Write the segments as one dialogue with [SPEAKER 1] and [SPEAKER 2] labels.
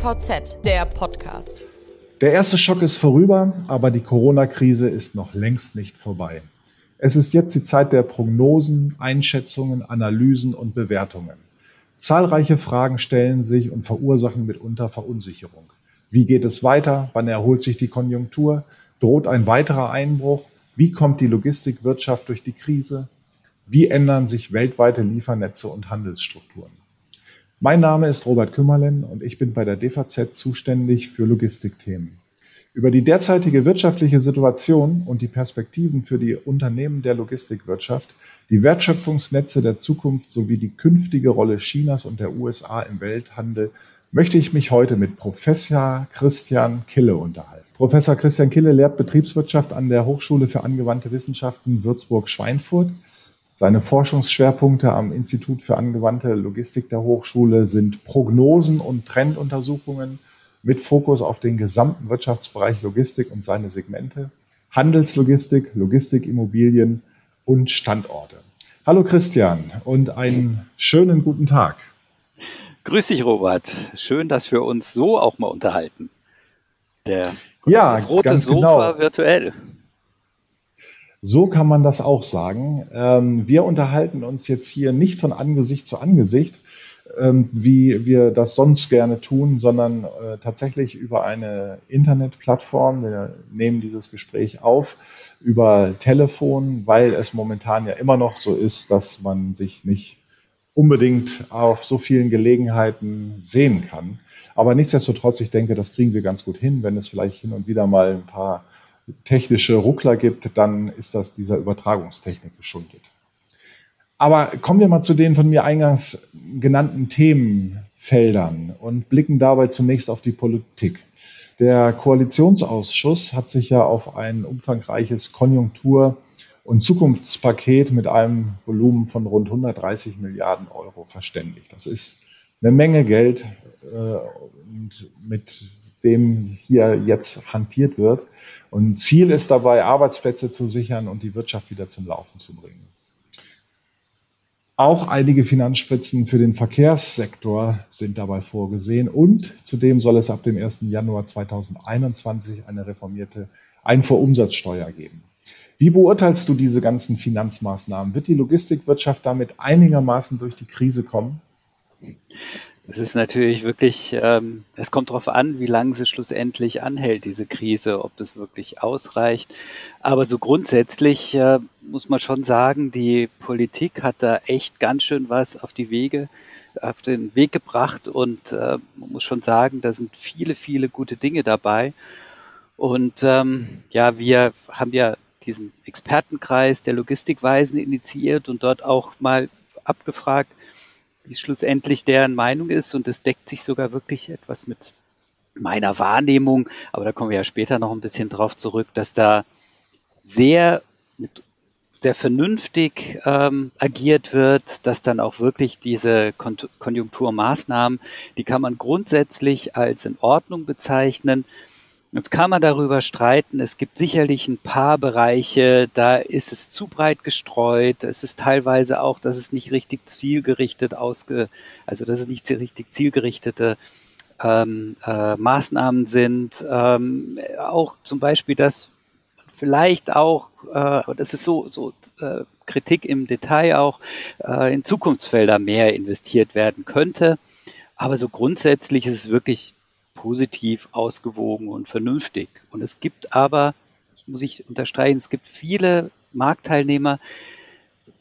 [SPEAKER 1] DVZ, der Podcast.
[SPEAKER 2] Der erste Schock ist vorüber, aber die Corona-Krise ist noch längst nicht vorbei. Es ist jetzt die Zeit der Prognosen, Einschätzungen, Analysen und Bewertungen. Zahlreiche Fragen stellen sich und verursachen mitunter Verunsicherung. Wie geht es weiter? Wann erholt sich die Konjunktur? Droht ein weiterer Einbruch? Wie kommt die Logistikwirtschaft durch die Krise? Wie ändern sich weltweite Liefernetze und Handelsstrukturen? Mein Name ist Robert Kümmerlen und ich bin bei der DVZ zuständig für Logistikthemen. Über die derzeitige wirtschaftliche Situation und die Perspektiven für die Unternehmen der Logistikwirtschaft, die Wertschöpfungsnetze der Zukunft sowie die künftige Rolle Chinas und der USA im Welthandel möchte ich mich heute mit Professor Christian Kille unterhalten. Professor Christian Kille lehrt Betriebswirtschaft an der Hochschule für angewandte Wissenschaften Würzburg-Schweinfurt seine Forschungsschwerpunkte am Institut für angewandte Logistik der Hochschule sind Prognosen und Trenduntersuchungen mit Fokus auf den gesamten Wirtschaftsbereich Logistik und seine Segmente, Handelslogistik, Logistikimmobilien und Standorte. Hallo Christian und einen schönen guten Tag.
[SPEAKER 3] Grüß dich, Robert. Schön, dass wir uns so auch mal unterhalten.
[SPEAKER 2] Der, ja, das rote Sofa
[SPEAKER 3] genau. virtuell.
[SPEAKER 2] So kann man das auch sagen. Ähm, wir unterhalten uns jetzt hier nicht von Angesicht zu Angesicht, ähm, wie wir das sonst gerne tun, sondern äh, tatsächlich über eine Internetplattform. Wir nehmen dieses Gespräch auf über Telefon, weil es momentan ja immer noch so ist, dass man sich nicht unbedingt auf so vielen Gelegenheiten sehen kann. Aber nichtsdestotrotz, ich denke, das kriegen wir ganz gut hin, wenn es vielleicht hin und wieder mal ein paar technische Ruckler gibt, dann ist das dieser Übertragungstechnik geschuldet. Aber kommen wir mal zu den von mir eingangs genannten Themenfeldern und blicken dabei zunächst auf die Politik. Der Koalitionsausschuss hat sich ja auf ein umfangreiches Konjunktur- und Zukunftspaket mit einem Volumen von rund 130 Milliarden Euro verständigt. Das ist eine Menge Geld, äh, mit dem hier jetzt hantiert wird. Und Ziel ist dabei, Arbeitsplätze zu sichern und die Wirtschaft wieder zum Laufen zu bringen. Auch einige Finanzspritzen für den Verkehrssektor sind dabei vorgesehen und zudem soll es ab dem 1. Januar 2021 eine reformierte Einfuhrumsatzsteuer geben. Wie beurteilst du diese ganzen Finanzmaßnahmen? Wird die Logistikwirtschaft damit einigermaßen durch die Krise kommen?
[SPEAKER 3] Es ist natürlich wirklich, ähm, es kommt darauf an, wie lange sie schlussendlich anhält, diese Krise, ob das wirklich ausreicht. Aber so grundsätzlich äh, muss man schon sagen, die Politik hat da echt ganz schön was auf die Wege, auf den Weg gebracht und äh, man muss schon sagen, da sind viele, viele gute Dinge dabei. Und ähm, ja, wir haben ja diesen Expertenkreis der Logistikweisen initiiert und dort auch mal abgefragt, wie schlussendlich deren Meinung ist und es deckt sich sogar wirklich etwas mit meiner Wahrnehmung, aber da kommen wir ja später noch ein bisschen drauf zurück, dass da sehr mit sehr vernünftig ähm, agiert wird, dass dann auch wirklich diese Kon Konjunkturmaßnahmen, die kann man grundsätzlich als in Ordnung bezeichnen. Jetzt kann man darüber streiten. Es gibt sicherlich ein paar Bereiche, da ist es zu breit gestreut. Es ist teilweise auch, dass es nicht richtig zielgerichtet ausge, also dass es nicht richtig zielgerichtete ähm, äh, Maßnahmen sind. Ähm, auch zum Beispiel, dass vielleicht auch, äh, das ist so, so äh, Kritik im Detail auch, äh, in Zukunftsfelder mehr investiert werden könnte. Aber so grundsätzlich ist es wirklich positiv, ausgewogen und vernünftig. Und es gibt aber, muss ich unterstreichen, es gibt viele Marktteilnehmer,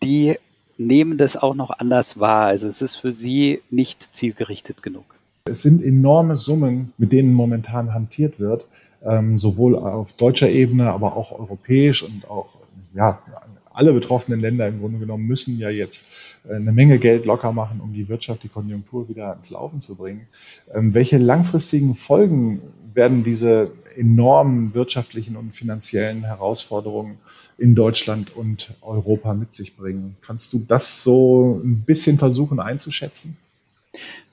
[SPEAKER 3] die nehmen das auch noch anders wahr. Also es ist für sie nicht zielgerichtet genug.
[SPEAKER 2] Es sind enorme Summen, mit denen momentan hantiert wird, ähm, sowohl auf deutscher Ebene, aber auch europäisch und auch ja, alle betroffenen Länder im Grunde genommen müssen ja jetzt äh, eine Menge Geld locker machen, um die Wirtschaft, die Konjunktur wieder ins Laufen zu bringen. Ähm, welche langfristigen Folgen werden diese enormen wirtschaftlichen und finanziellen Herausforderungen in Deutschland und Europa mit sich bringen? Kannst du das so ein bisschen versuchen einzuschätzen?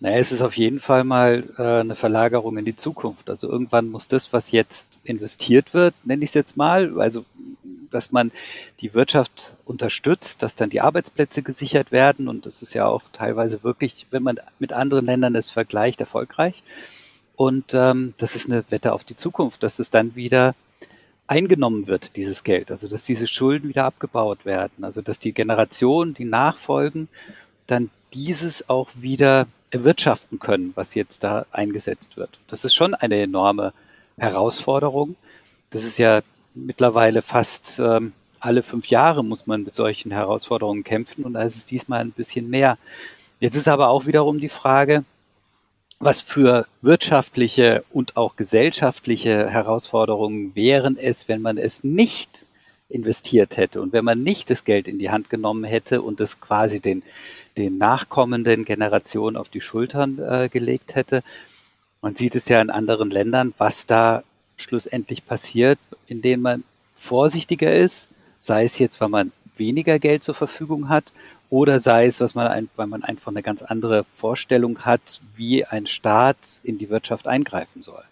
[SPEAKER 3] Naja, es ist auf jeden Fall mal äh, eine Verlagerung in die Zukunft. Also irgendwann muss das, was jetzt investiert wird, nenne ich es jetzt mal, also dass man die Wirtschaft unterstützt, dass dann die Arbeitsplätze gesichert werden. Und das ist ja auch teilweise wirklich, wenn man mit anderen Ländern es vergleicht, erfolgreich. Und ähm, das ist eine Wette auf die Zukunft, dass es dann wieder eingenommen wird, dieses Geld. Also dass diese Schulden wieder abgebaut werden. Also dass die Generationen, die nachfolgen, dann dieses auch wieder erwirtschaften können, was jetzt da eingesetzt wird. Das ist schon eine enorme Herausforderung. Das ist ja mittlerweile fast ähm, alle fünf Jahre muss man mit solchen Herausforderungen kämpfen und da ist es diesmal ein bisschen mehr. Jetzt ist aber auch wiederum die Frage, was für wirtschaftliche und auch gesellschaftliche Herausforderungen wären es, wenn man es nicht investiert hätte und wenn man nicht das Geld in die Hand genommen hätte und es quasi den, den nachkommenden Generationen auf die Schultern äh, gelegt hätte. Man sieht es ja in anderen Ländern, was da schlussendlich passiert, in denen man vorsichtiger ist, sei es jetzt, weil man weniger Geld zur Verfügung hat oder sei es, was man weil man einfach eine ganz andere Vorstellung hat, wie ein Staat in die Wirtschaft eingreifen soll.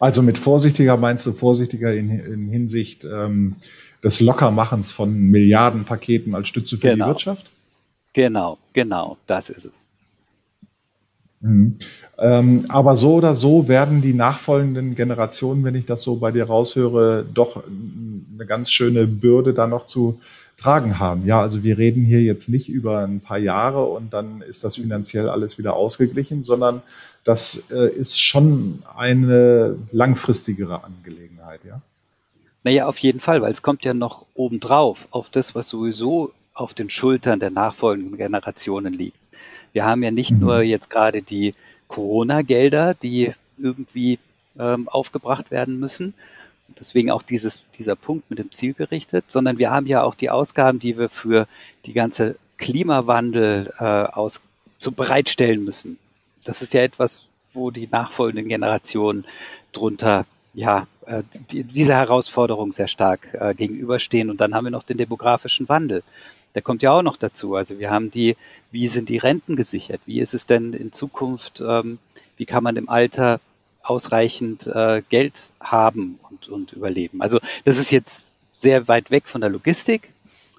[SPEAKER 2] Also mit vorsichtiger meinst du vorsichtiger in, in Hinsicht ähm, des Lockermachens von Milliardenpaketen als Stütze für
[SPEAKER 3] genau.
[SPEAKER 2] die Wirtschaft?
[SPEAKER 3] Genau, genau, das ist es.
[SPEAKER 2] Mhm. Ähm, aber so oder so werden die nachfolgenden Generationen, wenn ich das so bei dir raushöre, doch eine ganz schöne Bürde da noch zu tragen haben. Ja, also wir reden hier jetzt nicht über ein paar Jahre und dann ist das finanziell alles wieder ausgeglichen, sondern das äh, ist schon eine langfristigere Angelegenheit, ja.
[SPEAKER 3] Naja, auf jeden Fall, weil es kommt ja noch obendrauf auf das, was sowieso auf den Schultern der nachfolgenden Generationen liegt. Wir haben ja nicht mhm. nur jetzt gerade die Corona-Gelder, die irgendwie ähm, aufgebracht werden müssen. Deswegen auch dieses, dieser Punkt mit dem Ziel gerichtet, sondern wir haben ja auch die Ausgaben, die wir für die ganze Klimawandel äh, aus, zu bereitstellen müssen. Das ist ja etwas, wo die nachfolgenden Generationen drunter ja, äh, die, dieser Herausforderung sehr stark äh, gegenüberstehen. Und dann haben wir noch den demografischen Wandel der kommt ja auch noch dazu. Also wir haben die, wie sind die Renten gesichert? Wie ist es denn in Zukunft, ähm, wie kann man im Alter ausreichend äh, Geld haben und, und überleben? Also das ist jetzt sehr weit weg von der Logistik.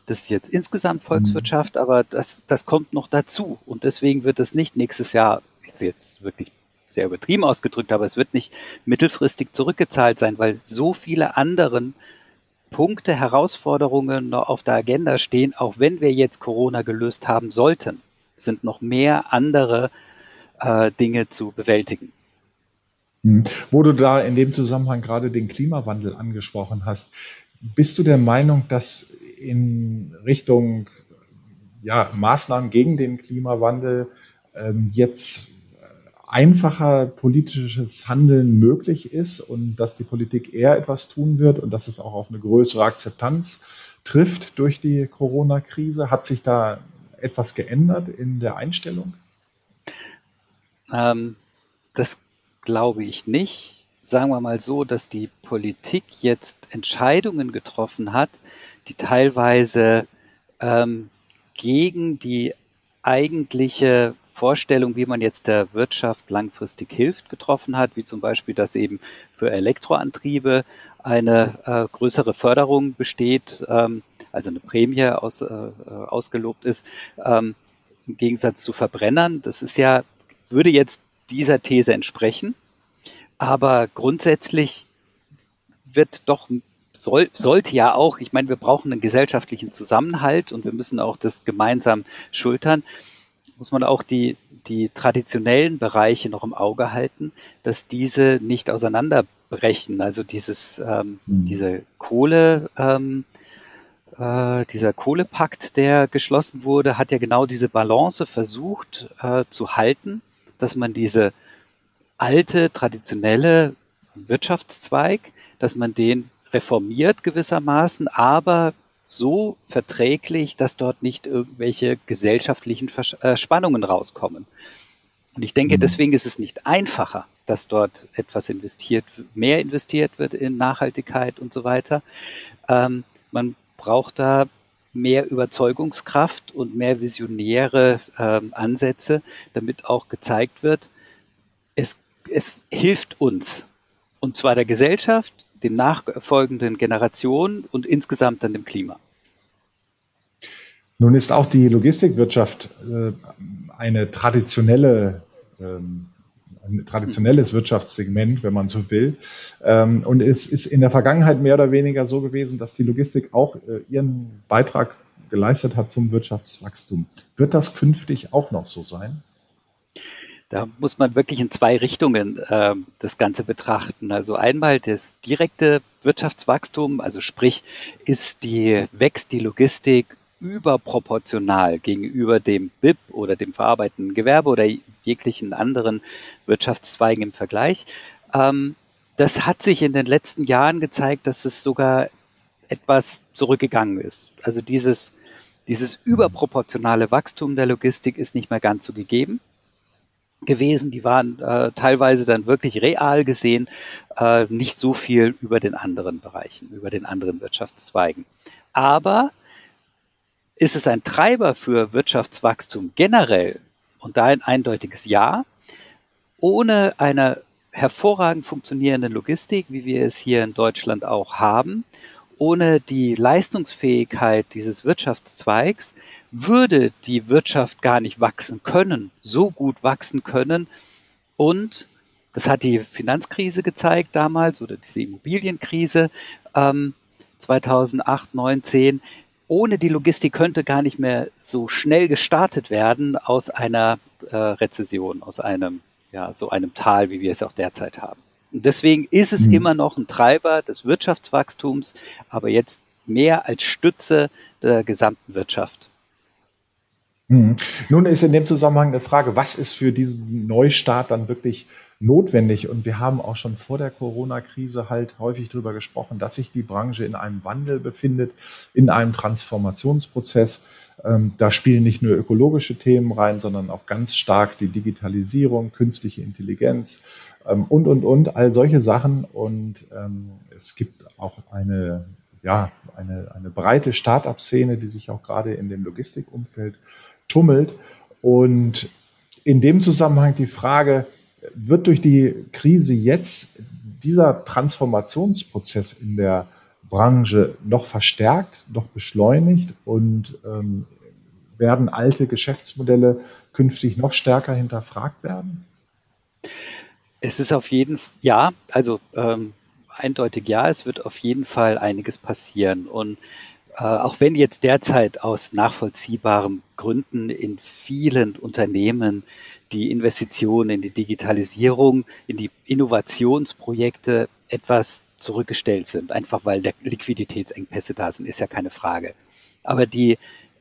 [SPEAKER 3] Das ist jetzt insgesamt mhm. Volkswirtschaft, aber das, das kommt noch dazu. Und deswegen wird es nicht nächstes Jahr, ist jetzt wirklich sehr übertrieben ausgedrückt, aber es wird nicht mittelfristig zurückgezahlt sein, weil so viele anderen Punkte, Herausforderungen noch auf der Agenda stehen, auch wenn wir jetzt Corona gelöst haben sollten, sind noch mehr andere äh, Dinge zu bewältigen.
[SPEAKER 2] Hm. Wo du da in dem Zusammenhang gerade den Klimawandel angesprochen hast, bist du der Meinung, dass in Richtung ja, Maßnahmen gegen den Klimawandel ähm, jetzt einfacher politisches Handeln möglich ist und dass die Politik eher etwas tun wird und dass es auch auf eine größere Akzeptanz trifft durch die Corona-Krise? Hat sich da etwas geändert in der Einstellung?
[SPEAKER 3] Ähm, das glaube ich nicht. Sagen wir mal so, dass die Politik jetzt Entscheidungen getroffen hat, die teilweise ähm, gegen die eigentliche Vorstellung, wie man jetzt der Wirtschaft langfristig hilft, getroffen hat, wie zum Beispiel, dass eben für Elektroantriebe eine äh, größere Förderung besteht, ähm, also eine Prämie aus, äh, ausgelobt ist, ähm, im Gegensatz zu Verbrennern. Das ist ja, würde jetzt dieser These entsprechen, aber grundsätzlich wird doch soll, sollte ja auch, ich meine, wir brauchen einen gesellschaftlichen Zusammenhalt und wir müssen auch das gemeinsam schultern muss man auch die, die traditionellen Bereiche noch im Auge halten, dass diese nicht auseinanderbrechen. Also dieses, ähm, mhm. diese Kohle, ähm, äh, dieser Kohlepakt, der geschlossen wurde, hat ja genau diese Balance versucht äh, zu halten, dass man diese alte, traditionelle Wirtschaftszweig, dass man den reformiert gewissermaßen, aber so verträglich, dass dort nicht irgendwelche gesellschaftlichen äh, Spannungen rauskommen. Und ich denke, mhm. deswegen ist es nicht einfacher, dass dort etwas investiert, mehr investiert wird in Nachhaltigkeit und so weiter. Ähm, man braucht da mehr Überzeugungskraft und mehr visionäre ähm, Ansätze, damit auch gezeigt wird, es, es hilft uns. Und zwar der Gesellschaft, den nachfolgenden Generationen und insgesamt dann dem Klima.
[SPEAKER 2] Nun ist auch die Logistikwirtschaft äh, eine traditionelle ähm, ein traditionelles Wirtschaftssegment, wenn man so will. Ähm, und es ist in der Vergangenheit mehr oder weniger so gewesen, dass die Logistik auch äh, ihren Beitrag geleistet hat zum Wirtschaftswachstum. Wird das künftig auch noch so sein?
[SPEAKER 3] Da muss man wirklich in zwei Richtungen äh, das Ganze betrachten. Also einmal das direkte Wirtschaftswachstum, also sprich, ist die, wächst die Logistik überproportional gegenüber dem BIP oder dem verarbeitenden Gewerbe oder jeglichen anderen Wirtschaftszweigen im Vergleich. Ähm, das hat sich in den letzten Jahren gezeigt, dass es sogar etwas zurückgegangen ist. Also dieses, dieses überproportionale Wachstum der Logistik ist nicht mehr ganz so gegeben gewesen. Die waren äh, teilweise dann wirklich real gesehen äh, nicht so viel über den anderen Bereichen, über den anderen Wirtschaftszweigen. Aber ist es ein Treiber für Wirtschaftswachstum generell? Und da ein eindeutiges Ja. Ohne eine hervorragend funktionierende Logistik, wie wir es hier in Deutschland auch haben, ohne die Leistungsfähigkeit dieses Wirtschaftszweigs würde die Wirtschaft gar nicht wachsen können, so gut wachsen können. Und das hat die Finanzkrise gezeigt damals oder diese Immobilienkrise ähm, 2008, 9, 10 ohne die Logistik könnte gar nicht mehr so schnell gestartet werden aus einer äh, Rezession, aus einem, ja, so einem Tal, wie wir es auch derzeit haben. Und deswegen ist es mhm. immer noch ein Treiber des Wirtschaftswachstums, aber jetzt mehr als Stütze der gesamten Wirtschaft.
[SPEAKER 2] Mhm. Nun ist in dem Zusammenhang eine Frage, was ist für diesen Neustart dann wirklich notwendig. Und wir haben auch schon vor der Corona-Krise halt häufig darüber gesprochen, dass sich die Branche in einem Wandel befindet, in einem Transformationsprozess. Ähm, da spielen nicht nur ökologische Themen rein, sondern auch ganz stark die Digitalisierung, künstliche Intelligenz ähm, und, und, und, all solche Sachen. Und ähm, es gibt auch eine, ja, eine, eine breite Start-up-Szene, die sich auch gerade in dem Logistikumfeld tummelt. Und in dem Zusammenhang die Frage, wird durch die Krise jetzt dieser Transformationsprozess in der Branche noch verstärkt, noch beschleunigt und ähm, werden alte Geschäftsmodelle künftig noch stärker hinterfragt werden?
[SPEAKER 3] Es ist auf jeden Fall, ja, also ähm, eindeutig ja, es wird auf jeden Fall einiges passieren. Und auch wenn jetzt derzeit aus nachvollziehbaren Gründen in vielen Unternehmen die Investitionen in die Digitalisierung, in die Innovationsprojekte etwas zurückgestellt sind, einfach weil der Liquiditätsengpässe da sind, ist ja keine Frage. Aber die,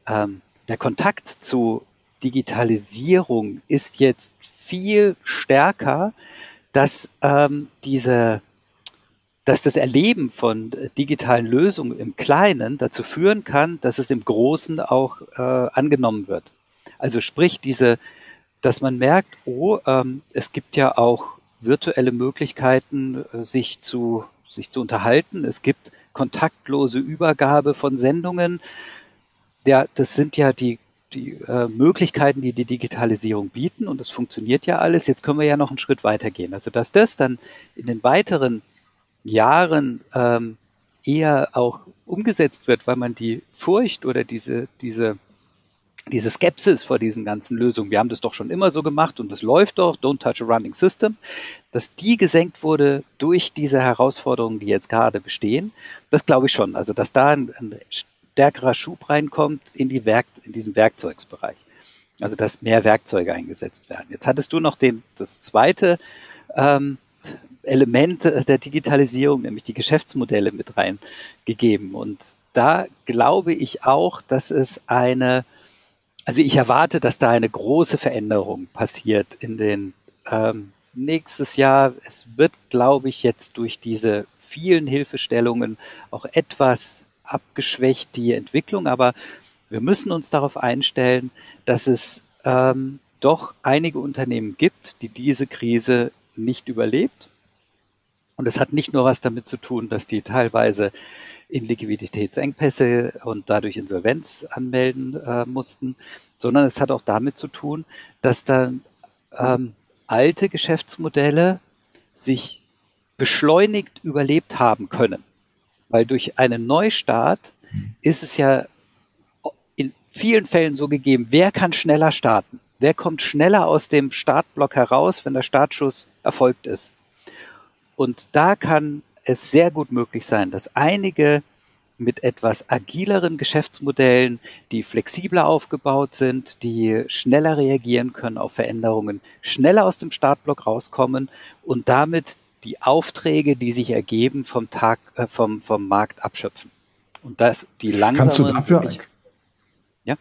[SPEAKER 3] ähm, der Kontakt zu Digitalisierung ist jetzt viel stärker, dass ähm, diese dass das Erleben von digitalen Lösungen im Kleinen dazu führen kann, dass es im Großen auch äh, angenommen wird. Also sprich, diese dass man merkt, oh, ähm, es gibt ja auch virtuelle Möglichkeiten, äh, sich zu sich zu unterhalten. Es gibt kontaktlose Übergabe von Sendungen. Ja, das sind ja die die äh, Möglichkeiten, die die Digitalisierung bieten und das funktioniert ja alles. Jetzt können wir ja noch einen Schritt weitergehen. Also dass das dann in den weiteren Jahren ähm, eher auch umgesetzt wird, weil man die Furcht oder diese diese diese Skepsis vor diesen ganzen Lösungen, wir haben das doch schon immer so gemacht und es läuft doch, don't touch a running system, dass die gesenkt wurde durch diese Herausforderungen, die jetzt gerade bestehen, das glaube ich schon. Also, dass da ein, ein stärkerer Schub reinkommt in, die Werk, in diesen Werkzeugsbereich. Also, dass mehr Werkzeuge eingesetzt werden. Jetzt hattest du noch den, das zweite ähm, Element der Digitalisierung, nämlich die Geschäftsmodelle mit reingegeben. Und da glaube ich auch, dass es eine also ich erwarte, dass da eine große Veränderung passiert in den ähm, nächstes Jahr. Es wird, glaube ich, jetzt durch diese vielen Hilfestellungen auch etwas abgeschwächt, die Entwicklung, aber wir müssen uns darauf einstellen, dass es ähm, doch einige Unternehmen gibt, die diese Krise nicht überlebt. Und es hat nicht nur was damit zu tun, dass die teilweise in Liquiditätsengpässe und dadurch Insolvenz anmelden äh, mussten, sondern es hat auch damit zu tun, dass dann ähm, alte Geschäftsmodelle sich beschleunigt überlebt haben können. Weil durch einen Neustart ist es ja in vielen Fällen so gegeben, wer kann schneller starten? wer kommt schneller aus dem Startblock heraus, wenn der Startschuss erfolgt ist. Und da kann es sehr gut möglich sein, dass einige mit etwas agileren Geschäftsmodellen, die flexibler aufgebaut sind, die schneller reagieren können auf Veränderungen, schneller aus dem Startblock rauskommen und damit die Aufträge, die sich ergeben, vom Tag, äh, vom, vom Markt abschöpfen. Und das, die langsamen.
[SPEAKER 2] Kannst du dafür, ja?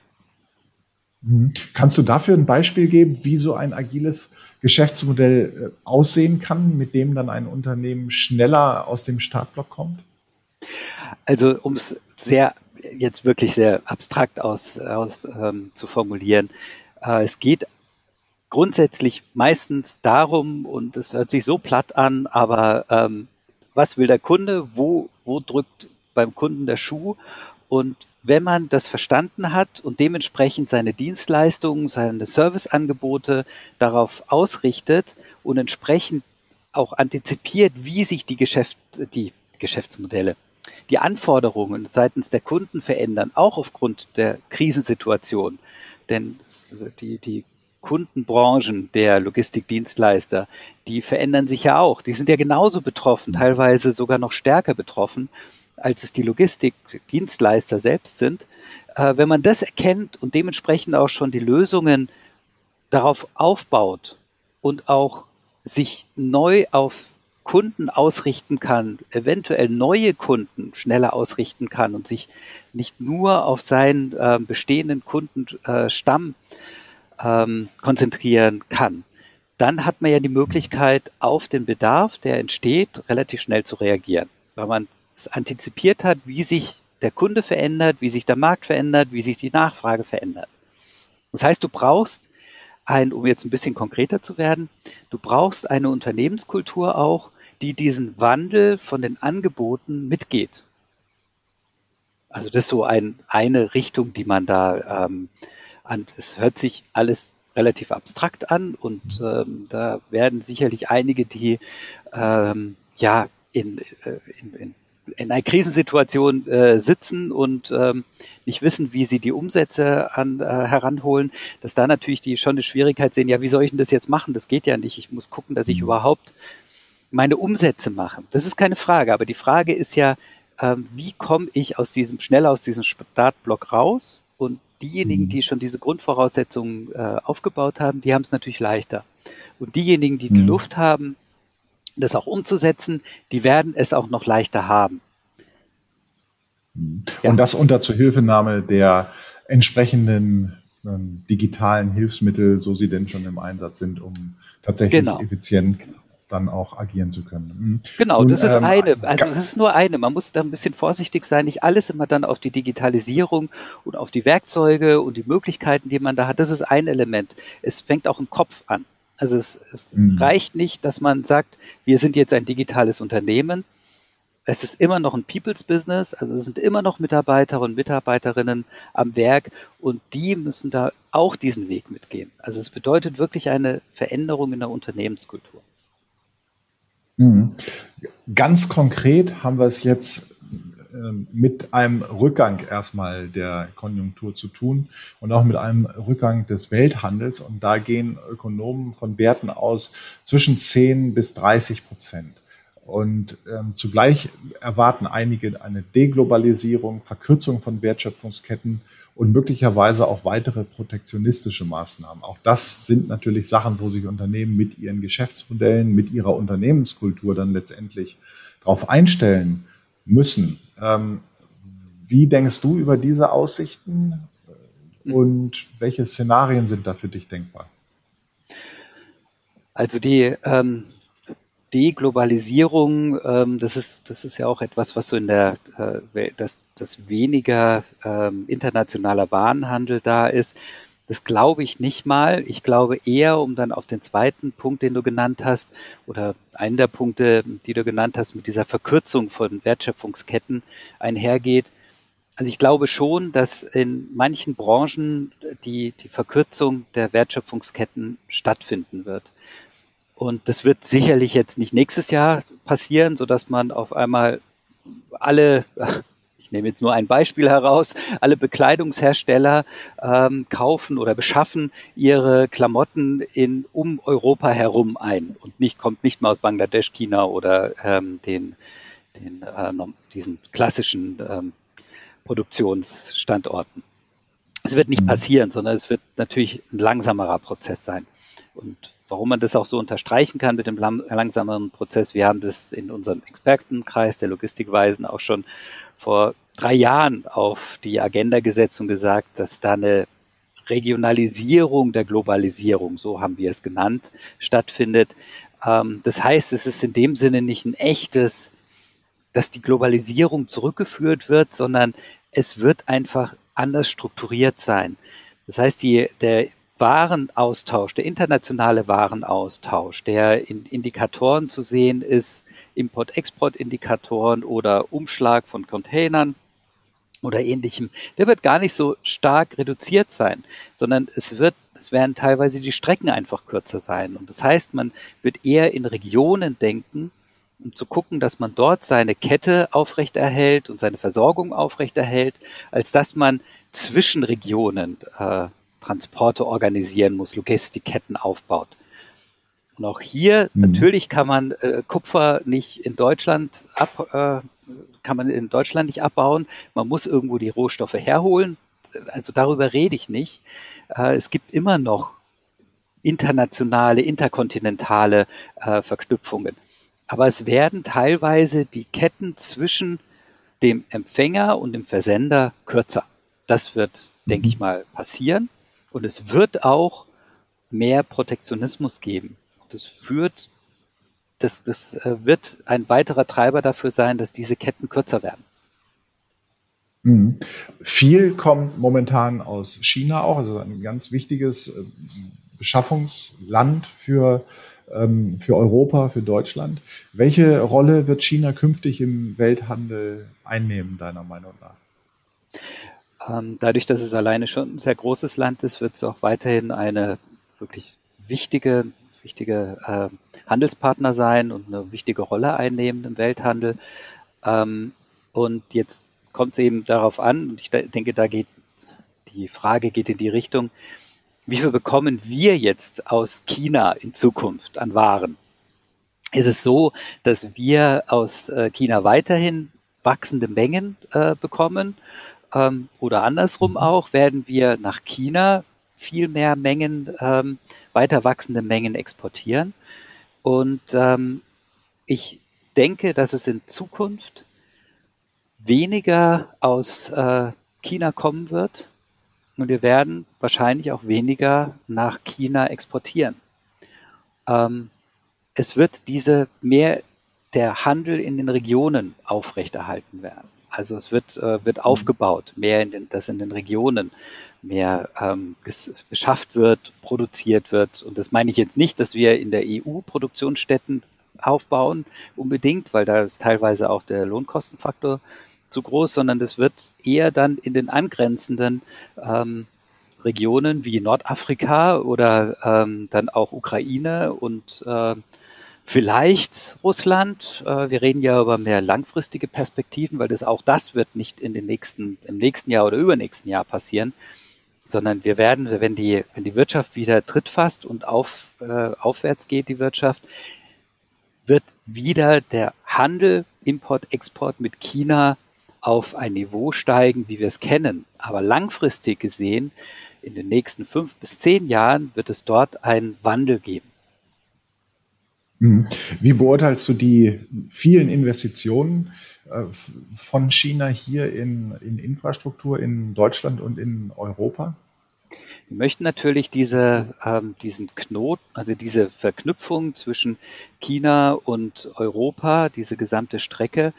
[SPEAKER 2] Mhm. Kannst du dafür ein Beispiel geben, wie so ein agiles Geschäftsmodell äh, aussehen kann, mit dem dann ein Unternehmen schneller aus dem Startblock kommt?
[SPEAKER 3] Also, um es sehr, jetzt wirklich sehr abstrakt aus, aus ähm, zu formulieren, äh, es geht grundsätzlich meistens darum, und es hört sich so platt an, aber ähm, was will der Kunde? Wo, wo drückt beim Kunden der Schuh? Und wenn man das verstanden hat und dementsprechend seine Dienstleistungen, seine Serviceangebote darauf ausrichtet und entsprechend auch antizipiert, wie sich die, Geschäft, die Geschäftsmodelle, die Anforderungen seitens der Kunden verändern, auch aufgrund der Krisensituation. Denn die, die Kundenbranchen der Logistikdienstleister, die verändern sich ja auch. Die sind ja genauso betroffen, teilweise sogar noch stärker betroffen, als es die Logistikdienstleister selbst sind. Äh, wenn man das erkennt und dementsprechend auch schon die Lösungen darauf aufbaut und auch sich neu auf Kunden ausrichten kann, eventuell neue Kunden schneller ausrichten kann und sich nicht nur auf seinen äh, bestehenden Kundenstamm äh, ähm, konzentrieren kann, dann hat man ja die Möglichkeit, auf den Bedarf, der entsteht, relativ schnell zu reagieren. Weil man es antizipiert hat, wie sich der Kunde verändert, wie sich der Markt verändert, wie sich die Nachfrage verändert. Das heißt, du brauchst ein, um jetzt ein bisschen konkreter zu werden, du brauchst eine Unternehmenskultur auch, die diesen Wandel von den Angeboten mitgeht. Also das ist so ein, eine Richtung, die man da ähm, an. Es hört sich alles relativ abstrakt an und ähm, da werden sicherlich einige, die ähm, ja in, äh, in, in, in einer Krisensituation äh, sitzen und ähm, nicht wissen, wie sie die Umsätze an, äh, heranholen, dass da natürlich die schon eine Schwierigkeit sehen, ja, wie soll ich denn das jetzt machen? Das geht ja nicht. Ich muss gucken, dass ich mhm. überhaupt meine Umsätze mache. Das ist keine Frage, aber die Frage ist ja, ähm, wie komme ich aus diesem, schnell aus diesem Startblock raus und diejenigen, die mhm. schon diese Grundvoraussetzungen äh, aufgebaut haben, die haben es natürlich leichter. Und diejenigen, die die mhm. Luft haben, das auch umzusetzen, die werden es auch noch leichter haben.
[SPEAKER 2] Und das unter Zuhilfenahme der entsprechenden ähm, digitalen Hilfsmittel, so sie denn schon im Einsatz sind, um tatsächlich genau. effizient dann auch agieren zu können.
[SPEAKER 3] Mhm. Genau, Und, das ist ähm, eine, also das ist nur eine. Man muss da ein bisschen vorsichtig sein, nicht alles immer dann auf die Digitalisierung und auf die Werkzeuge und die Möglichkeiten, die man da hat. Das ist ein Element. Es fängt auch im Kopf an. Also es, es mhm. reicht nicht, dass man sagt, wir sind jetzt ein digitales Unternehmen. Es ist immer noch ein People's Business, also es sind immer noch Mitarbeiter und Mitarbeiterinnen am Werk und die müssen da auch diesen Weg mitgehen. Also es bedeutet wirklich eine Veränderung in der Unternehmenskultur.
[SPEAKER 2] Mhm. Ganz konkret haben wir es jetzt mit einem Rückgang erstmal der Konjunktur zu tun und auch mit einem Rückgang des Welthandels. Und da gehen Ökonomen von Werten aus zwischen 10 bis 30 Prozent. Und ähm, zugleich erwarten einige eine Deglobalisierung, Verkürzung von Wertschöpfungsketten und möglicherweise auch weitere protektionistische Maßnahmen. Auch das sind natürlich Sachen, wo sich Unternehmen mit ihren Geschäftsmodellen, mit ihrer Unternehmenskultur dann letztendlich darauf einstellen müssen. Ähm, wie denkst du über diese Aussichten und welche Szenarien sind da für dich denkbar?
[SPEAKER 3] Also die ähm, Deglobalisierung, ähm, das ist das ist ja auch etwas, was so in der äh, das dass weniger ähm, internationaler Warenhandel da ist. Das glaube ich nicht mal. Ich glaube eher, um dann auf den zweiten Punkt, den du genannt hast, oder einen der Punkte, die du genannt hast, mit dieser Verkürzung von Wertschöpfungsketten einhergeht. Also ich glaube schon, dass in manchen Branchen die, die Verkürzung der Wertschöpfungsketten stattfinden wird. Und das wird sicherlich jetzt nicht nächstes Jahr passieren, so dass man auf einmal alle nehme jetzt nur ein Beispiel heraus, alle Bekleidungshersteller ähm, kaufen oder beschaffen ihre Klamotten in um Europa herum ein und nicht kommt nicht mal aus Bangladesch, China oder ähm, den, den äh, diesen klassischen ähm, Produktionsstandorten. Es wird nicht mhm. passieren, sondern es wird natürlich ein langsamerer Prozess sein. Und warum man das auch so unterstreichen kann mit dem langsameren Prozess, wir haben das in unserem Expertenkreis der Logistikweisen auch schon vor drei Jahren auf die Agenda gesetzt und gesagt, dass da eine Regionalisierung der Globalisierung, so haben wir es genannt, stattfindet. Ähm, das heißt, es ist in dem Sinne nicht ein echtes, dass die Globalisierung zurückgeführt wird, sondern es wird einfach anders strukturiert sein. Das heißt, die, der Warenaustausch, der internationale Warenaustausch, der in Indikatoren zu sehen ist, Import-Export-Indikatoren oder Umschlag von Containern oder ähnlichem, der wird gar nicht so stark reduziert sein, sondern es wird, es werden teilweise die Strecken einfach kürzer sein. Und das heißt, man wird eher in Regionen denken, um zu gucken, dass man dort seine Kette aufrechterhält und seine Versorgung aufrechterhält, als dass man zwischen Regionen äh, Transporte organisieren muss, Logistikketten aufbaut. Und auch hier, mhm. natürlich kann man äh, Kupfer nicht in Deutschland ab, äh, kann man in Deutschland nicht abbauen. Man muss irgendwo die Rohstoffe herholen. Also darüber rede ich nicht. Äh, es gibt immer noch internationale, interkontinentale äh, Verknüpfungen. Aber es werden teilweise die Ketten zwischen dem Empfänger und dem Versender kürzer. Das wird, denke ich mhm. mal, passieren. Und es wird auch mehr Protektionismus geben. Das führt, das, das äh, wird ein weiterer Treiber dafür sein, dass diese Ketten kürzer werden.
[SPEAKER 2] Mhm. Viel kommt momentan aus China auch, also ein ganz wichtiges äh, Beschaffungsland für, ähm, für Europa, für Deutschland. Welche Rolle wird China künftig im Welthandel einnehmen, deiner Meinung nach?
[SPEAKER 3] Ähm, dadurch, dass es alleine schon ein sehr großes Land ist, wird es auch weiterhin eine wirklich wichtige, wichtige äh, Handelspartner sein und eine wichtige Rolle einnehmen im Welthandel. Ähm, und jetzt kommt es eben darauf an, und ich denke, da geht die Frage geht in die Richtung, wie viel bekommen wir jetzt aus China in Zukunft an Waren? Ist es so, dass wir aus äh, China weiterhin wachsende Mengen äh, bekommen ähm, oder andersrum mhm. auch, werden wir nach China viel mehr Mengen, ähm, weiter wachsende Mengen exportieren. Und ähm, ich denke, dass es in Zukunft weniger aus äh, China kommen wird und wir werden wahrscheinlich auch weniger nach China exportieren. Ähm, es wird diese mehr der Handel in den Regionen aufrechterhalten werden. Also es wird, äh, wird mhm. aufgebaut, mehr in den, dass in den Regionen mehr ähm, beschafft wird, produziert wird. Und das meine ich jetzt nicht, dass wir in der EU Produktionsstätten aufbauen, unbedingt, weil da ist teilweise auch der Lohnkostenfaktor zu groß, sondern das wird eher dann in den angrenzenden ähm, Regionen wie Nordafrika oder ähm, dann auch Ukraine und äh, Vielleicht Russland. Äh, wir reden ja über mehr langfristige Perspektiven, weil das auch das wird nicht in den nächsten, im nächsten Jahr oder übernächsten Jahr passieren, sondern wir werden, wenn die, wenn die Wirtschaft wieder Tritt fasst und auf, äh, aufwärts geht, die Wirtschaft, wird wieder der Handel, Import, Export mit China auf ein Niveau steigen, wie wir es kennen. Aber langfristig gesehen, in den nächsten fünf bis zehn Jahren wird es dort einen Wandel geben.
[SPEAKER 2] Mhm. Wie beurteilst du die vielen Investitionen äh, von China hier in, in Infrastruktur in Deutschland und in Europa?
[SPEAKER 3] Wir möchten natürlich diese, ähm, diesen Knoten, also diese Verknüpfung zwischen China und Europa, diese gesamte Strecke,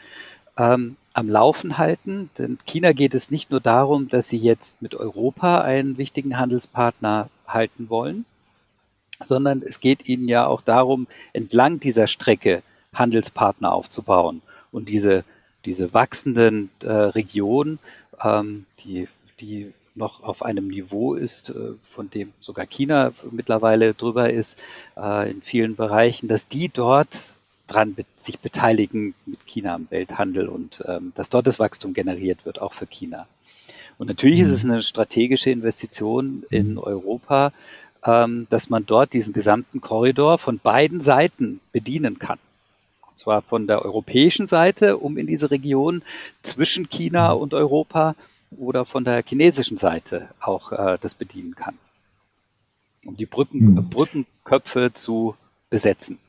[SPEAKER 3] ähm, am Laufen halten. Denn China geht es nicht nur darum, dass sie jetzt mit Europa einen wichtigen Handelspartner halten wollen, sondern es geht ihnen ja auch darum, entlang dieser Strecke Handelspartner aufzubauen und diese, diese wachsenden äh, Regionen, ähm, die, die noch auf einem Niveau ist, äh, von dem sogar China mittlerweile drüber ist, äh, in vielen Bereichen, dass die dort dran sich beteiligen mit China am Welthandel und ähm, dass dort das Wachstum generiert wird, auch für China. Und natürlich mhm. ist es eine strategische Investition in mhm. Europa, ähm, dass man dort diesen gesamten Korridor von beiden Seiten bedienen kann. Und zwar von der europäischen Seite, um in diese Region zwischen China mhm. und Europa oder von der chinesischen Seite auch äh, das bedienen kann. Um die Brücken, mhm. Brückenköpfe zu besetzen.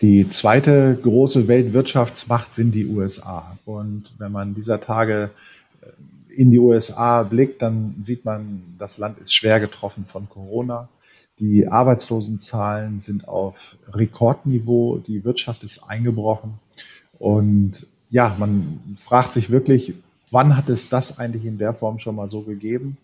[SPEAKER 2] Die zweite große Weltwirtschaftsmacht sind die USA. Und wenn man dieser Tage in die USA blickt, dann sieht man, das Land ist schwer getroffen von Corona. Die Arbeitslosenzahlen sind auf Rekordniveau, die Wirtschaft ist eingebrochen. Und ja, man fragt sich wirklich, wann hat es das eigentlich in der Form schon mal so gegeben?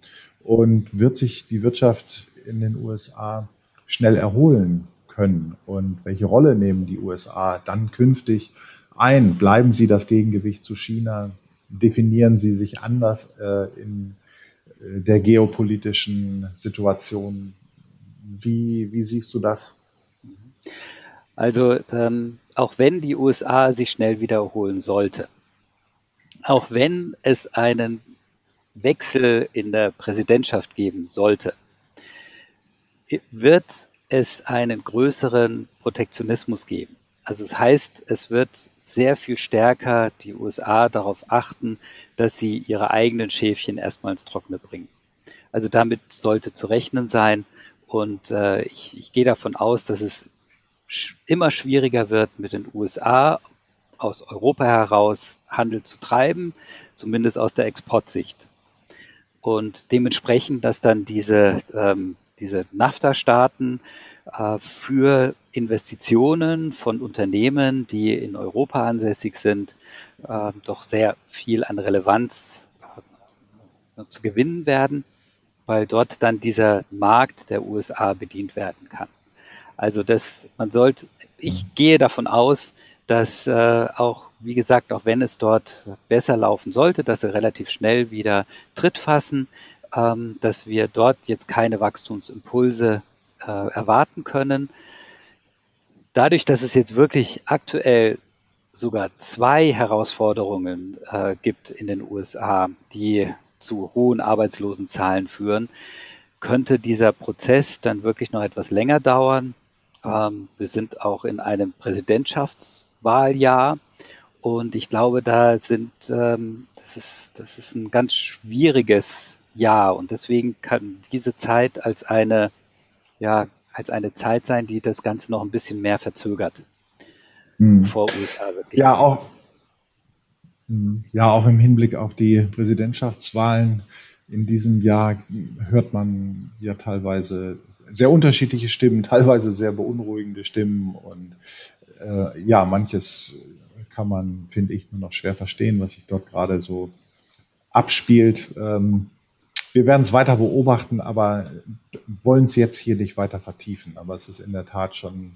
[SPEAKER 2] Und wird sich die Wirtschaft in den USA schnell erholen? können und welche Rolle nehmen die USA dann künftig ein? Bleiben sie das Gegengewicht zu China? Definieren sie sich anders äh, in äh, der geopolitischen Situation? Wie, wie siehst du das?
[SPEAKER 3] Also ähm, auch wenn die USA sich schnell wiederholen sollte, auch wenn es einen Wechsel in der Präsidentschaft geben sollte, wird es einen größeren Protektionismus geben. Also es heißt, es wird sehr viel stärker die USA darauf achten, dass sie ihre eigenen Schäfchen erstmal ins Trockene bringen. Also damit sollte zu rechnen sein. Und äh, ich, ich gehe davon aus, dass es sch immer schwieriger wird, mit den USA aus Europa heraus Handel zu treiben, zumindest aus der Exportsicht. Und dementsprechend, dass dann diese ähm, diese NAFTA-Staaten äh, für Investitionen von Unternehmen, die in Europa ansässig sind, äh, doch sehr viel an Relevanz äh, zu gewinnen werden, weil dort dann dieser Markt der USA bedient werden kann. Also das, man sollte, ich gehe davon aus, dass äh, auch, wie gesagt, auch wenn es dort besser laufen sollte, dass sie relativ schnell wieder Tritt fassen, ähm, dass wir dort jetzt keine Wachstumsimpulse äh, erwarten können. Dadurch, dass es jetzt wirklich aktuell sogar zwei Herausforderungen äh, gibt in den USA, die zu hohen Arbeitslosenzahlen führen, könnte dieser Prozess dann wirklich noch etwas länger dauern. Ähm, wir sind auch in einem Präsidentschaftswahljahr und ich glaube, da sind ähm, das ist das ist ein ganz schwieriges ja, und deswegen kann diese Zeit als eine, ja, als eine Zeit sein, die das Ganze noch ein bisschen mehr verzögert.
[SPEAKER 2] Hm. Vor USA wirklich. Ja, auch, hm, ja, auch im Hinblick auf die Präsidentschaftswahlen in diesem Jahr hört man ja teilweise sehr unterschiedliche Stimmen, teilweise sehr beunruhigende Stimmen und äh, ja, manches kann man, finde ich, nur noch schwer verstehen, was sich dort gerade so abspielt. Ähm, wir werden es weiter beobachten, aber wollen es jetzt hier nicht weiter vertiefen. Aber es ist in der Tat schon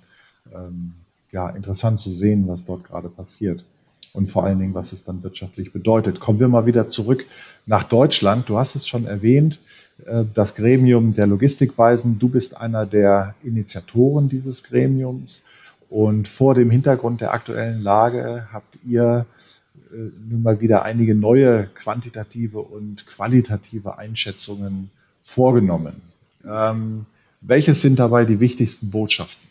[SPEAKER 2] ähm, ja, interessant zu sehen, was dort gerade passiert. Und vor allen Dingen, was es dann wirtschaftlich bedeutet. Kommen wir mal wieder zurück nach Deutschland. Du hast es schon erwähnt, äh, das Gremium der Logistikweisen. Du bist einer der Initiatoren dieses Gremiums. Und vor dem Hintergrund der aktuellen Lage habt ihr nun mal wieder einige neue quantitative und qualitative Einschätzungen vorgenommen. Ähm, welches sind dabei die wichtigsten Botschaften?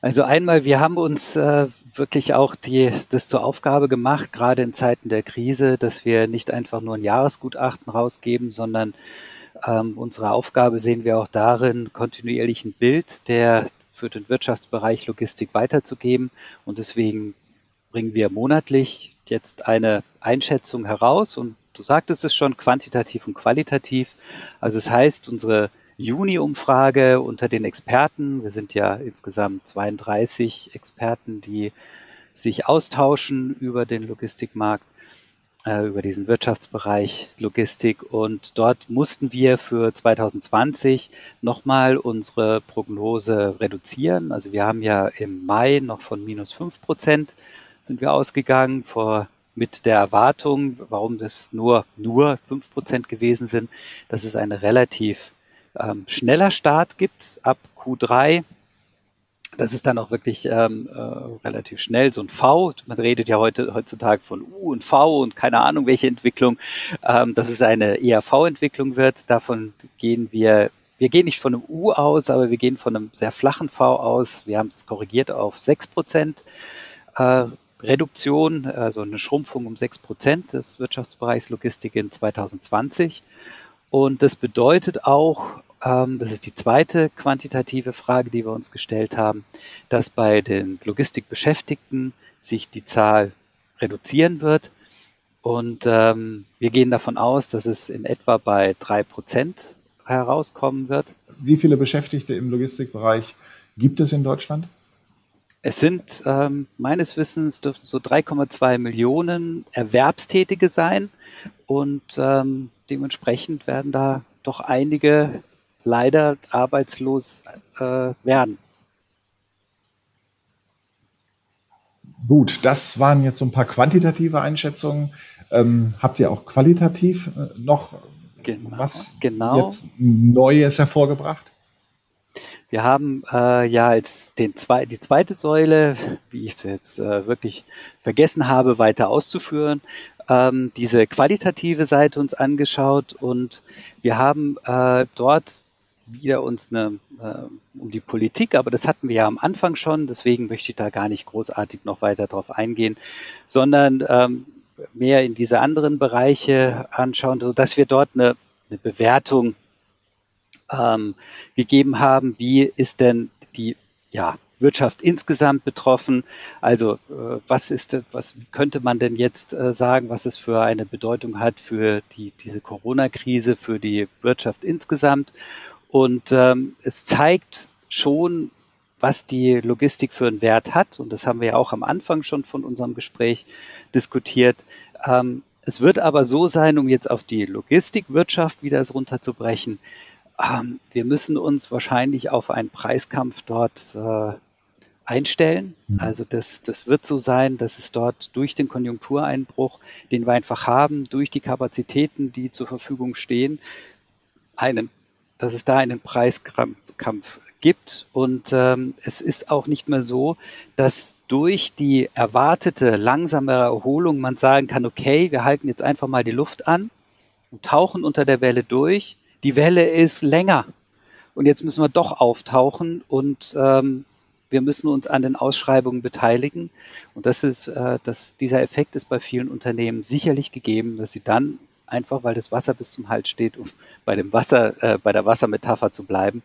[SPEAKER 3] Also einmal, wir haben uns äh, wirklich auch die, das zur Aufgabe gemacht, gerade in Zeiten der Krise, dass wir nicht einfach nur ein Jahresgutachten rausgeben, sondern ähm, unsere Aufgabe sehen wir auch darin, kontinuierlich ein Bild der für den Wirtschaftsbereich Logistik weiterzugeben. Und deswegen bringen wir monatlich jetzt eine Einschätzung heraus und du sagtest es schon, quantitativ und qualitativ. Also es das heißt, unsere Juni-Umfrage unter den Experten, wir sind ja insgesamt 32 Experten, die sich austauschen über den Logistikmarkt, äh, über diesen Wirtschaftsbereich Logistik und dort mussten wir für 2020 nochmal unsere Prognose reduzieren. Also wir haben ja im Mai noch von minus fünf Prozent sind wir ausgegangen vor mit der Erwartung, warum das nur nur fünf Prozent gewesen sind, dass es ein relativ ähm, schneller Start gibt ab Q3 das ist dann auch wirklich ähm, äh, relativ schnell. So ein V, man redet ja heute heutzutage von U und V und keine Ahnung welche Entwicklung, ähm, dass es eine ERV-Entwicklung wird. Davon gehen wir, wir gehen nicht von einem U aus, aber wir gehen von einem sehr flachen V aus. Wir haben es korrigiert auf sechs Prozent äh, Reduktion, also eine Schrumpfung um sechs Prozent des Wirtschaftsbereichs Logistik in 2020. Und das bedeutet auch, ähm, das ist die zweite quantitative Frage, die wir uns gestellt haben, dass bei den Logistikbeschäftigten sich die Zahl reduzieren wird. Und ähm, wir gehen davon aus, dass es in etwa bei drei Prozent herauskommen wird.
[SPEAKER 2] Wie viele Beschäftigte im Logistikbereich gibt es in Deutschland?
[SPEAKER 3] Es sind ähm, meines Wissens dürften so 3,2 Millionen Erwerbstätige sein und ähm, dementsprechend werden da doch einige leider arbeitslos äh, werden.
[SPEAKER 2] Gut, das waren jetzt so ein paar quantitative Einschätzungen. Ähm, habt ihr auch qualitativ äh, noch genau, was genau. jetzt Neues hervorgebracht?
[SPEAKER 3] Wir haben äh, ja als den zwei, die zweite Säule, wie ich es jetzt äh, wirklich vergessen habe, weiter auszuführen, ähm, diese qualitative Seite uns angeschaut und wir haben äh, dort wieder uns eine, äh, um die Politik, aber das hatten wir ja am Anfang schon, deswegen möchte ich da gar nicht großartig noch weiter drauf eingehen, sondern ähm, mehr in diese anderen Bereiche anschauen, so dass wir dort eine, eine Bewertung ähm, gegeben haben, wie ist denn die ja, Wirtschaft insgesamt betroffen? Also äh, was ist, was könnte man denn jetzt äh, sagen, was es für eine Bedeutung hat für die, diese Corona-Krise, für die Wirtschaft insgesamt? Und ähm, es zeigt schon, was die Logistik für einen Wert hat. Und das haben wir ja auch am Anfang schon von unserem Gespräch diskutiert. Ähm, es wird aber so sein, um jetzt auf die Logistikwirtschaft wieder runterzubrechen, ähm, wir müssen uns wahrscheinlich auf einen Preiskampf dort äh, einstellen. Mhm. Also das, das wird so sein, dass es dort durch den Konjunktureinbruch, den wir einfach haben, durch die Kapazitäten, die zur Verfügung stehen, einen dass es da einen Preiskampf gibt. Und ähm, es ist auch nicht mehr so, dass durch die erwartete langsame Erholung man sagen kann, okay, wir halten jetzt einfach mal die Luft an und tauchen unter der Welle durch. Die Welle ist länger und jetzt müssen wir doch auftauchen und ähm, wir müssen uns an den Ausschreibungen beteiligen. Und das ist, äh, das, dieser Effekt ist bei vielen Unternehmen sicherlich gegeben, dass sie dann einfach, weil das Wasser bis zum Hals steht, um bei dem Wasser, äh, bei der Wassermetapher zu bleiben,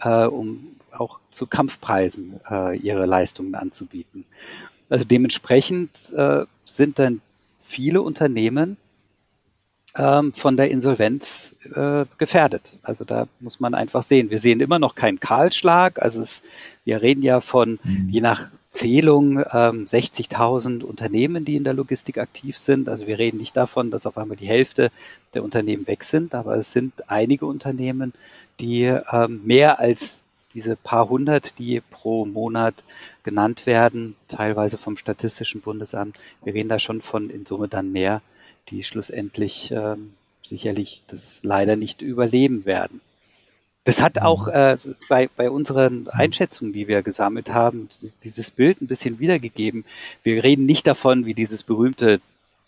[SPEAKER 3] äh, um auch zu Kampfpreisen äh, ihre Leistungen anzubieten. Also dementsprechend äh, sind dann viele Unternehmen ähm, von der Insolvenz äh, gefährdet. Also da muss man einfach sehen. Wir sehen immer noch keinen Kahlschlag. Also es, wir reden ja von, mhm. je nach Zählung ähm, 60.000 Unternehmen, die in der Logistik aktiv sind. Also wir reden nicht davon, dass auf einmal die Hälfte der Unternehmen weg sind, aber es sind einige Unternehmen, die ähm, mehr als diese paar hundert, die pro Monat genannt werden, teilweise vom Statistischen Bundesamt. Wir reden da schon von in Summe dann mehr, die schlussendlich ähm, sicherlich das leider nicht überleben werden. Das hat auch mhm. äh, bei, bei unseren Einschätzungen, die wir gesammelt haben, dieses Bild ein bisschen wiedergegeben. Wir reden nicht davon, wie dieses berühmte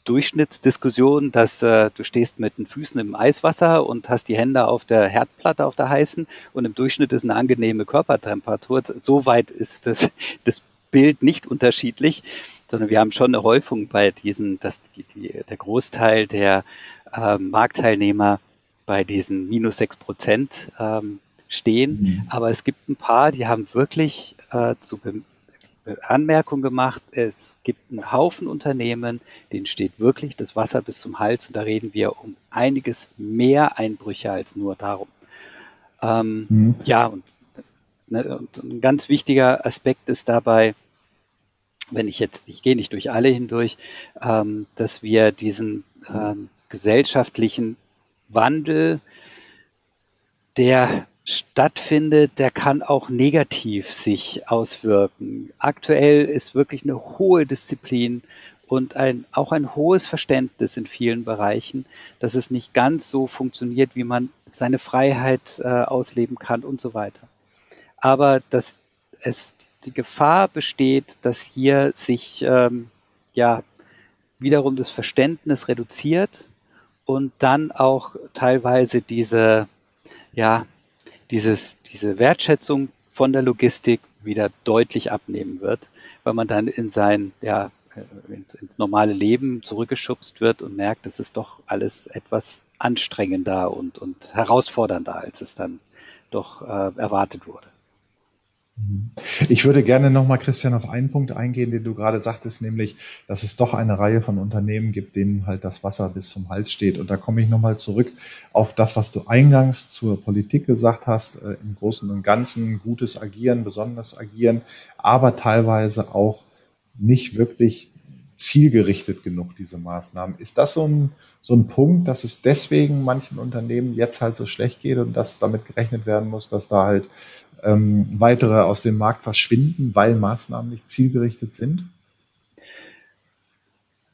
[SPEAKER 3] Durchschnittsdiskussion, dass äh, du stehst mit den Füßen im Eiswasser und hast die Hände auf der Herdplatte auf der heißen und im Durchschnitt ist eine angenehme Körpertemperatur. So weit ist das, das Bild nicht unterschiedlich, sondern wir haben schon eine Häufung bei diesen, dass die, die, der Großteil der äh, Marktteilnehmer bei diesen minus sechs Prozent ähm, stehen. Mhm. Aber es gibt ein paar, die haben wirklich äh, zu Be Anmerkung gemacht, es gibt einen Haufen Unternehmen, denen steht wirklich das Wasser bis zum Hals und da reden wir um einiges mehr Einbrüche als nur darum. Ähm, mhm. Ja, und, ne, und ein ganz wichtiger Aspekt ist dabei, wenn ich jetzt, ich gehe nicht durch alle hindurch, ähm, dass wir diesen ähm, gesellschaftlichen Wandel, der stattfindet, der kann auch negativ sich auswirken. Aktuell ist wirklich eine hohe Disziplin und ein, auch ein hohes Verständnis in vielen Bereichen, dass es nicht ganz so funktioniert, wie man seine Freiheit äh, ausleben kann und so weiter. Aber dass es die Gefahr besteht, dass hier sich ähm, ja wiederum das Verständnis reduziert und dann auch teilweise diese ja dieses diese Wertschätzung von der Logistik wieder deutlich abnehmen wird, weil man dann in sein ja ins, ins normale Leben zurückgeschubst wird und merkt, es ist doch alles etwas anstrengender und, und herausfordernder, als es dann doch äh, erwartet wurde.
[SPEAKER 2] Ich würde gerne nochmal, Christian, auf einen Punkt eingehen, den du gerade sagtest, nämlich, dass es doch eine Reihe von Unternehmen gibt, denen halt das Wasser bis zum Hals steht. Und da komme ich nochmal zurück auf das, was du eingangs zur Politik gesagt hast, äh, im Großen und Ganzen gutes Agieren, besonderes Agieren, aber teilweise auch nicht wirklich zielgerichtet genug, diese Maßnahmen. Ist das so ein, so ein Punkt, dass es deswegen manchen Unternehmen jetzt halt so schlecht geht und dass damit gerechnet werden muss, dass da halt ähm, weitere aus dem Markt verschwinden, weil Maßnahmen nicht zielgerichtet sind?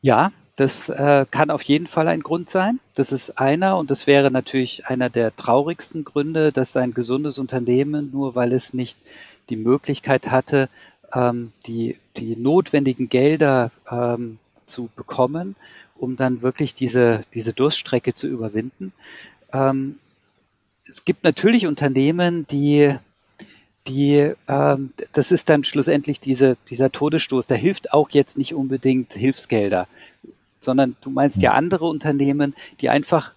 [SPEAKER 3] Ja, das äh, kann auf jeden Fall ein Grund sein. Das ist einer und das wäre natürlich einer der traurigsten Gründe, dass ein gesundes Unternehmen, nur weil es nicht die Möglichkeit hatte, ähm, die, die notwendigen Gelder ähm, zu bekommen, um dann wirklich diese, diese Durststrecke zu überwinden. Ähm, es gibt natürlich Unternehmen, die die, ähm, das ist dann schlussendlich diese, dieser Todesstoß. Da hilft auch jetzt nicht unbedingt Hilfsgelder, sondern du meinst ja andere Unternehmen, die einfach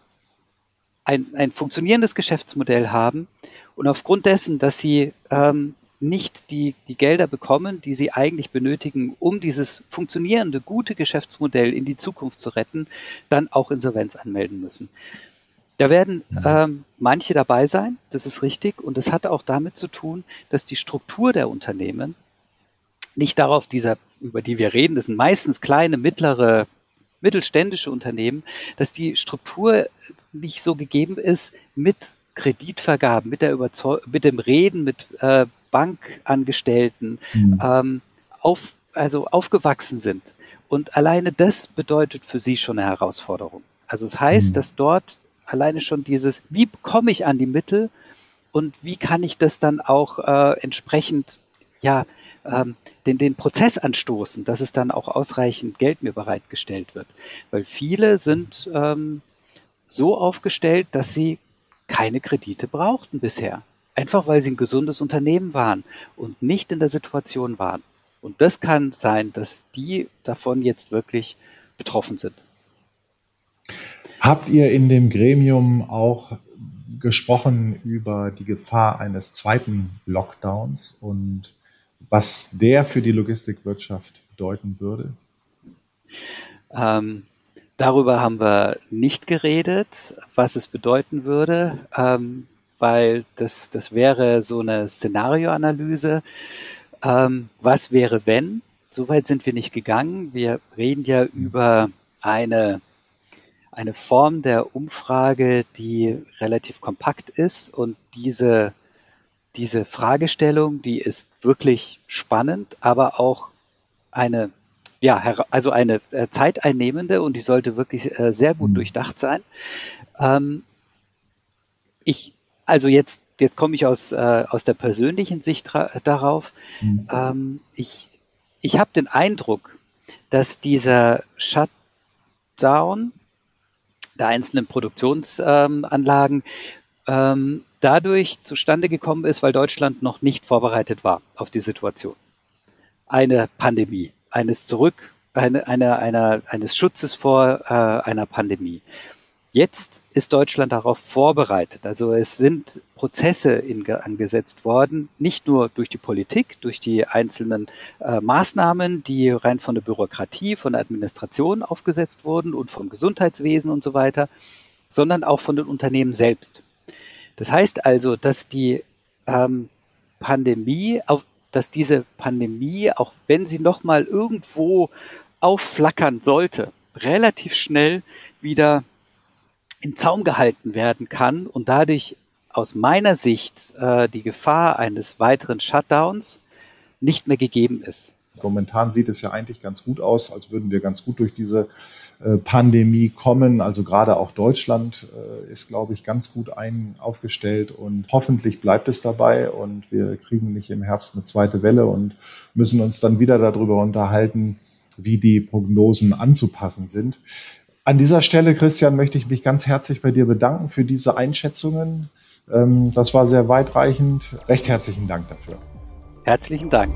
[SPEAKER 3] ein, ein funktionierendes Geschäftsmodell haben und aufgrund dessen, dass sie ähm, nicht die, die Gelder bekommen, die sie eigentlich benötigen, um dieses funktionierende, gute Geschäftsmodell in die Zukunft zu retten, dann auch Insolvenz anmelden müssen. Da werden ähm, manche dabei sein, das ist richtig, und das hat auch damit zu tun, dass die Struktur der Unternehmen nicht darauf, dieser, über die wir reden, das sind meistens kleine, mittlere, mittelständische Unternehmen, dass die Struktur nicht so gegeben ist mit Kreditvergaben, mit der Überzeug mit dem Reden mit äh, Bankangestellten mhm. ähm, auf, also aufgewachsen sind. Und alleine das bedeutet für sie schon eine Herausforderung. Also es heißt, mhm. dass dort alleine schon dieses, wie komme ich an die Mittel und wie kann ich das dann auch äh, entsprechend, ja, ähm, den, den Prozess anstoßen, dass es dann auch ausreichend Geld mir bereitgestellt wird. Weil viele sind ähm, so aufgestellt, dass sie keine Kredite brauchten bisher. Einfach weil sie ein gesundes Unternehmen waren und nicht in der Situation waren. Und das kann sein, dass die davon jetzt wirklich betroffen sind.
[SPEAKER 2] Habt ihr in dem Gremium auch gesprochen über die Gefahr eines zweiten Lockdowns und was der für die Logistikwirtschaft bedeuten würde?
[SPEAKER 3] Ähm, darüber haben wir nicht geredet, was es bedeuten würde. Ähm, weil das, das wäre so eine Szenarioanalyse. Ähm, was wäre, wenn? Soweit sind wir nicht gegangen. Wir reden ja über eine, eine Form der Umfrage, die relativ kompakt ist und diese, diese Fragestellung, die ist wirklich spannend, aber auch eine ja, also eine äh, zeiteinnehmende und die sollte wirklich äh, sehr gut mhm. durchdacht sein. Ähm, ich also jetzt, jetzt komme ich aus, äh, aus der persönlichen Sicht darauf. Mhm. Ähm, ich ich habe den Eindruck, dass dieser Shutdown der einzelnen Produktionsanlagen ähm, dadurch zustande gekommen ist, weil Deutschland noch nicht vorbereitet war auf die Situation. Eine Pandemie, eines Zurück, eine, eine, eine, eines Schutzes vor äh, einer Pandemie. Jetzt ist Deutschland darauf vorbereitet. Also es sind Prozesse in, angesetzt worden, nicht nur durch die Politik, durch die einzelnen äh, Maßnahmen, die rein von der Bürokratie, von der Administration aufgesetzt wurden und vom Gesundheitswesen und so weiter, sondern auch von den Unternehmen selbst. Das heißt also, dass die ähm, Pandemie, auch, dass diese Pandemie, auch wenn sie nochmal irgendwo aufflackern sollte, relativ schnell wieder in Zaum gehalten werden kann und dadurch aus meiner Sicht äh, die Gefahr eines weiteren Shutdowns nicht mehr gegeben ist.
[SPEAKER 2] Momentan sieht es ja eigentlich ganz gut aus, als würden wir ganz gut durch diese äh, Pandemie kommen. Also gerade auch Deutschland äh, ist, glaube ich, ganz gut ein, aufgestellt und hoffentlich bleibt es dabei und wir kriegen nicht im Herbst eine zweite Welle und müssen uns dann wieder darüber unterhalten, wie die Prognosen anzupassen sind. An dieser Stelle, Christian, möchte ich mich ganz herzlich bei dir bedanken für diese Einschätzungen. Ähm, das war sehr weitreichend. Recht herzlichen Dank dafür.
[SPEAKER 3] Herzlichen Dank.